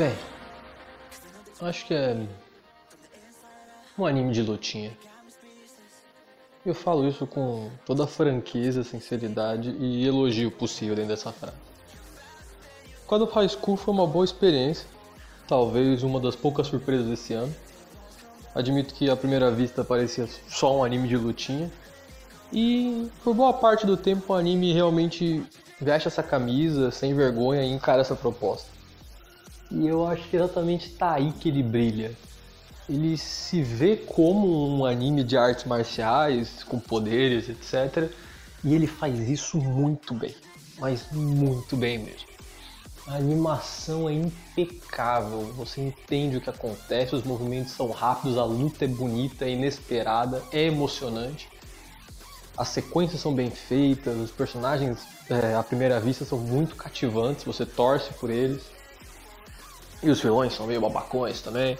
Bem, acho que é um anime de lutinha. Eu falo isso com toda a franqueza, sinceridade e elogio possível dentro dessa frase. Quando High School foi uma boa experiência, talvez uma das poucas surpresas desse ano. Admito que à primeira vista parecia só um anime de lutinha. E por boa parte do tempo o anime realmente veste essa camisa sem vergonha e encara essa proposta. E eu acho que exatamente tá aí que ele brilha. Ele se vê como um anime de artes marciais, com poderes, etc. E ele faz isso muito bem. Mas muito bem mesmo. A animação é impecável, você entende o que acontece, os movimentos são rápidos, a luta é bonita, é inesperada, é emocionante. As sequências são bem feitas, os personagens é, à primeira vista são muito cativantes, você torce por eles. E os vilões são meio babacões também.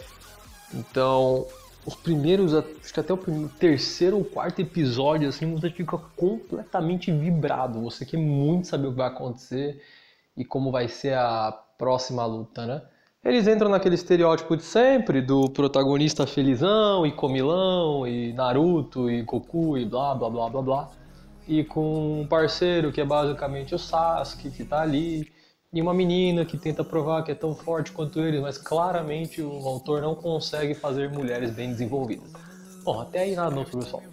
Então, os primeiros, acho que até o primeiro, terceiro ou quarto episódio, assim, você fica completamente vibrado. Você quer muito saber o que vai acontecer e como vai ser a próxima luta, né? Eles entram naquele estereótipo de sempre do protagonista felizão e comilão e Naruto e Goku e blá blá blá blá blá. E com um parceiro que é basicamente o Sasuke que tá ali e uma menina que tenta provar que é tão forte quanto eles, mas claramente o autor não consegue fazer mulheres bem desenvolvidas. Bom, até aí nada não pessoal.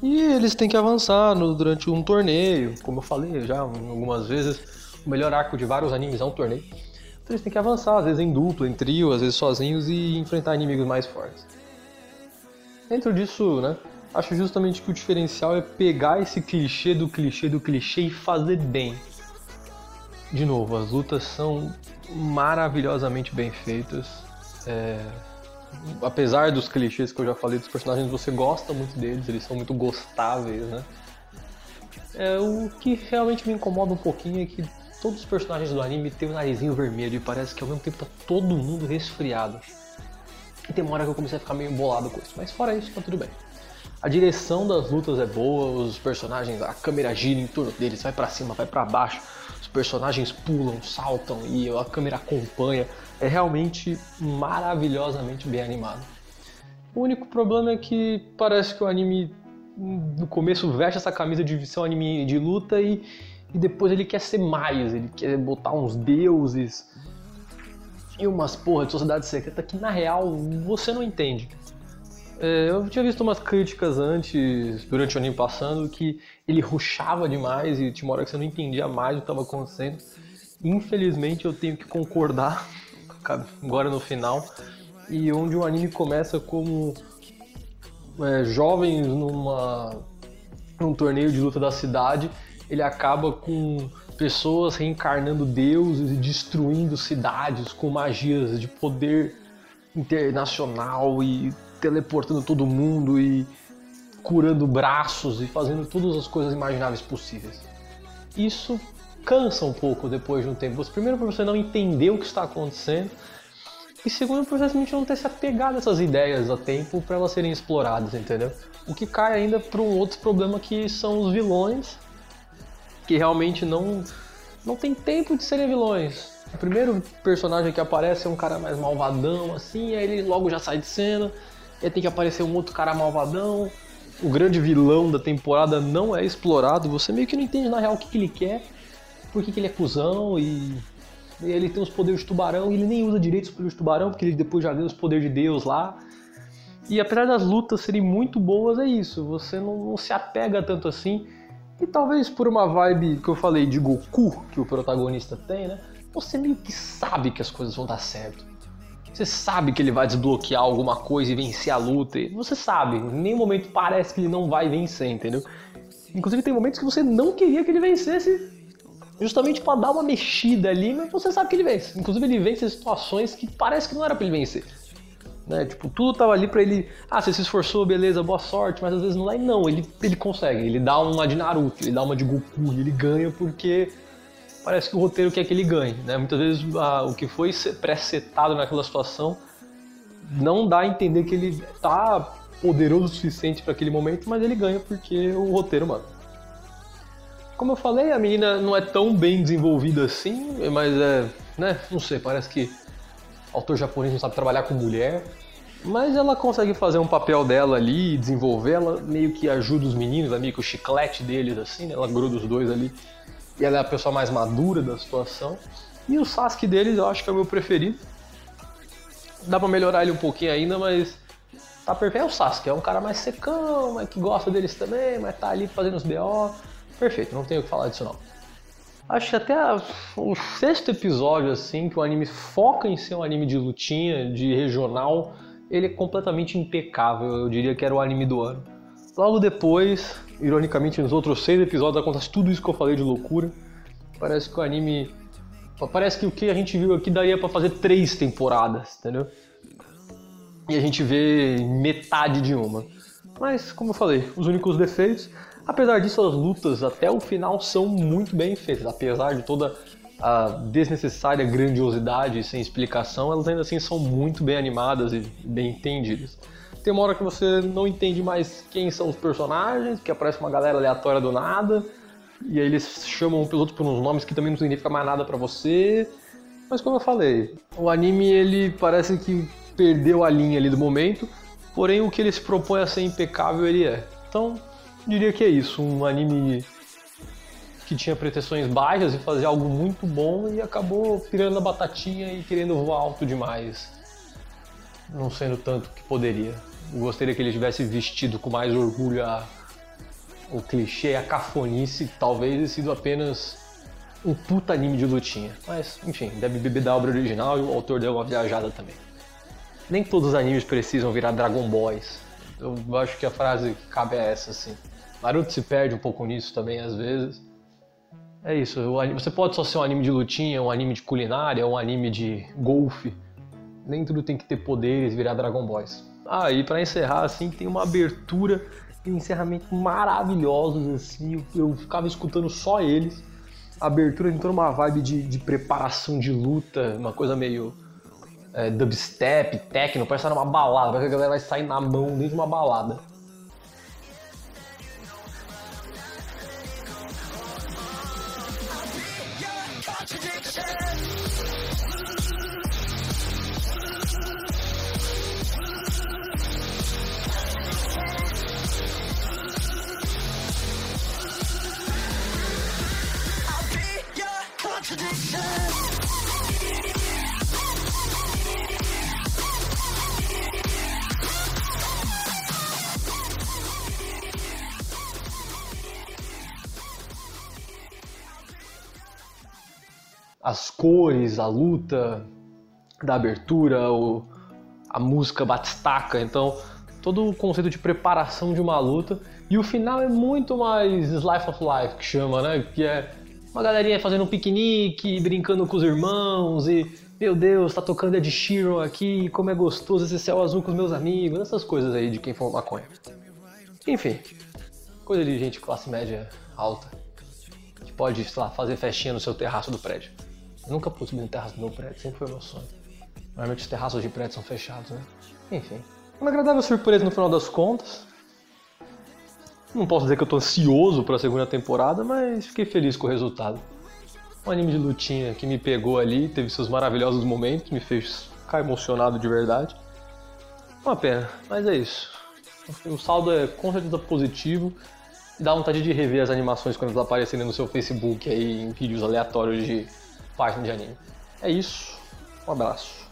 E eles têm que avançar no, durante um torneio, como eu falei já algumas vezes, o melhor arco de vários animes é um torneio. Então eles têm que avançar, às vezes em duplo, em trio, às vezes sozinhos e enfrentar inimigos mais fortes. Dentro disso, né, acho justamente que o diferencial é pegar esse clichê do clichê do clichê e fazer bem. De novo, as lutas são maravilhosamente bem feitas. É, apesar dos clichês que eu já falei dos personagens, você gosta muito deles, eles são muito gostáveis, né? É, o que realmente me incomoda um pouquinho é que todos os personagens do anime têm o um narizinho vermelho e parece que ao mesmo tempo tá todo mundo resfriado. E tem uma hora que eu comecei a ficar meio bolado com isso, mas fora isso tá tudo bem. A direção das lutas é boa, os personagens, a câmera gira em torno deles, vai para cima, vai para baixo, os personagens pulam, saltam e a câmera acompanha é realmente maravilhosamente bem animado. O único problema é que parece que o anime no começo veste essa camisa de ser um anime de luta e, e depois ele quer ser mais, ele quer botar uns deuses e umas porra de sociedade secreta que na real você não entende. É, eu tinha visto umas críticas antes, durante o anime passando, que ele ruxava demais e tinha uma hora que você não entendia mais o que estava acontecendo. Infelizmente eu tenho que concordar agora no final, e onde o anime começa como é, jovens numa, num torneio de luta da cidade, ele acaba com pessoas reencarnando deuses e destruindo cidades com magias de poder internacional e teleportando todo mundo e curando braços e fazendo todas as coisas imagináveis possíveis. Isso cansa um pouco depois de um tempo. Primeiro, por você não entender o que está acontecendo, e segundo, por simplesmente não ter se apegado a essas ideias a tempo para elas serem exploradas, entendeu? O que cai ainda para um outro problema que são os vilões, que realmente não, não tem tempo de serem vilões. O primeiro personagem que aparece é um cara mais malvadão, assim, aí ele logo já sai de cena, e tem que aparecer um outro cara malvadão. O grande vilão da temporada não é explorado, você meio que não entende na real o que, que ele quer por que, que ele é cuzão e ele tem os poderes de tubarão e ele nem usa direito os poderes de tubarão, porque ele depois já deu os poderes de Deus lá. E apesar das lutas serem muito boas, é isso, você não, não, se apega tanto assim. E talvez por uma vibe que eu falei de Goku, que o protagonista tem, né? Você meio que sabe que as coisas vão dar certo. Você sabe que ele vai desbloquear alguma coisa e vencer a luta. Você sabe, em nenhum momento parece que ele não vai vencer, entendeu? Inclusive tem momentos que você não queria que ele vencesse justamente para dar uma mexida ali, mas você sabe que ele vence. Inclusive ele vence situações que parece que não era para ele vencer. Né? Tipo, tudo tava ali para ele, ah, você se esforçou, beleza, boa sorte, mas às vezes não dá e não, ele, ele consegue, ele dá uma de Naruto, ele dá uma de Goku, ele ganha porque parece que o roteiro quer que ele ganhe, né? Muitas vezes ah, o que foi pré-setado naquela situação não dá a entender que ele tá poderoso o suficiente para aquele momento, mas ele ganha porque o roteiro manda. Como eu falei, a menina não é tão bem desenvolvida assim, mas é, né, não sei, parece que o autor japonês não sabe trabalhar com mulher. Mas ela consegue fazer um papel dela ali, desenvolver, ela meio que ajuda os meninos, meio que o chiclete deles, assim, né? Ela gruda os dois ali. E ela é a pessoa mais madura da situação. E o Sasuke deles eu acho que é o meu preferido. Dá pra melhorar ele um pouquinho ainda, mas tá perfeito. É o Sasuke, é um cara mais secão, mas que gosta deles também, mas tá ali fazendo os BO. Perfeito, não tenho o que falar disso não. Acho que até a, o sexto episódio, assim, que o anime foca em ser um anime de lutinha, de regional, ele é completamente impecável. Eu diria que era o anime do ano. Logo depois, ironicamente, nos outros seis episódios acontece tudo isso que eu falei de loucura. Parece que o anime. Parece que o que a gente viu aqui daria para fazer três temporadas, entendeu? E a gente vê metade de uma. Mas, como eu falei, os únicos defeitos. Apesar disso, as lutas até o final são muito bem feitas. Apesar de toda a desnecessária grandiosidade sem explicação, elas ainda assim são muito bem animadas e bem entendidas. Tem uma hora que você não entende mais quem são os personagens, que aparece uma galera aleatória do nada, e aí eles chamam um outros por uns nomes que também não significa mais nada para você. Mas como eu falei, o anime ele parece que perdeu a linha ali do momento, porém o que ele se propõe a ser impecável ele é. Então, diria que é isso, um anime que tinha pretensões baixas e fazer algo muito bom e acabou pirando a batatinha e querendo voar alto demais. Não sendo tanto que poderia. Eu gostaria que ele tivesse vestido com mais orgulho a, o clichê, a cafonice, talvez sido apenas um puta anime de lutinha. Mas, enfim, deve beber da obra original e o autor deu uma viajada também. Nem todos os animes precisam virar Dragon Boys. Eu acho que a frase que cabe é essa, assim. Naruto se perde um pouco nisso também, às vezes. É isso, você pode só ser um anime de lutinha, um anime de culinária, um anime de golfe. Nem tudo tem que ter poderes virar Dragon Boys. Ah, e pra encerrar, assim, tem uma abertura e um encerramento maravilhosos, assim. Eu, eu ficava escutando só eles. A abertura entrou numa vibe de, de preparação de luta, uma coisa meio é, dubstep, techno, parece estar numa balada, parece que a galera vai sair na mão dentro de uma balada. As cores, a luta da abertura, o, a música batistaca, então todo o conceito de preparação de uma luta. E o final é muito mais Slice of Life, que chama, né? Que é uma galerinha fazendo um piquenique, brincando com os irmãos e, meu Deus, tá tocando Ed Sheeran aqui, como é gostoso esse céu azul com os meus amigos, essas coisas aí de quem fuma maconha. Enfim, coisa de gente classe média alta, que pode, sei lá, fazer festinha no seu terraço do prédio. Eu nunca subir no terraço do meu prédio, sempre foi meu sonho. Normalmente os terraços de prédio são fechados, né? Enfim. Uma agradável surpresa no final das contas. Não posso dizer que eu tô ansioso para a segunda temporada, mas fiquei feliz com o resultado. Um anime de lutinha que me pegou ali, teve seus maravilhosos momentos, me fez ficar emocionado de verdade. Uma pena, mas é isso. O saldo é com certeza positivo. Dá vontade de rever as animações quando elas aparecerem no seu Facebook aí em vídeos aleatórios de página de anime. É isso. Um abraço.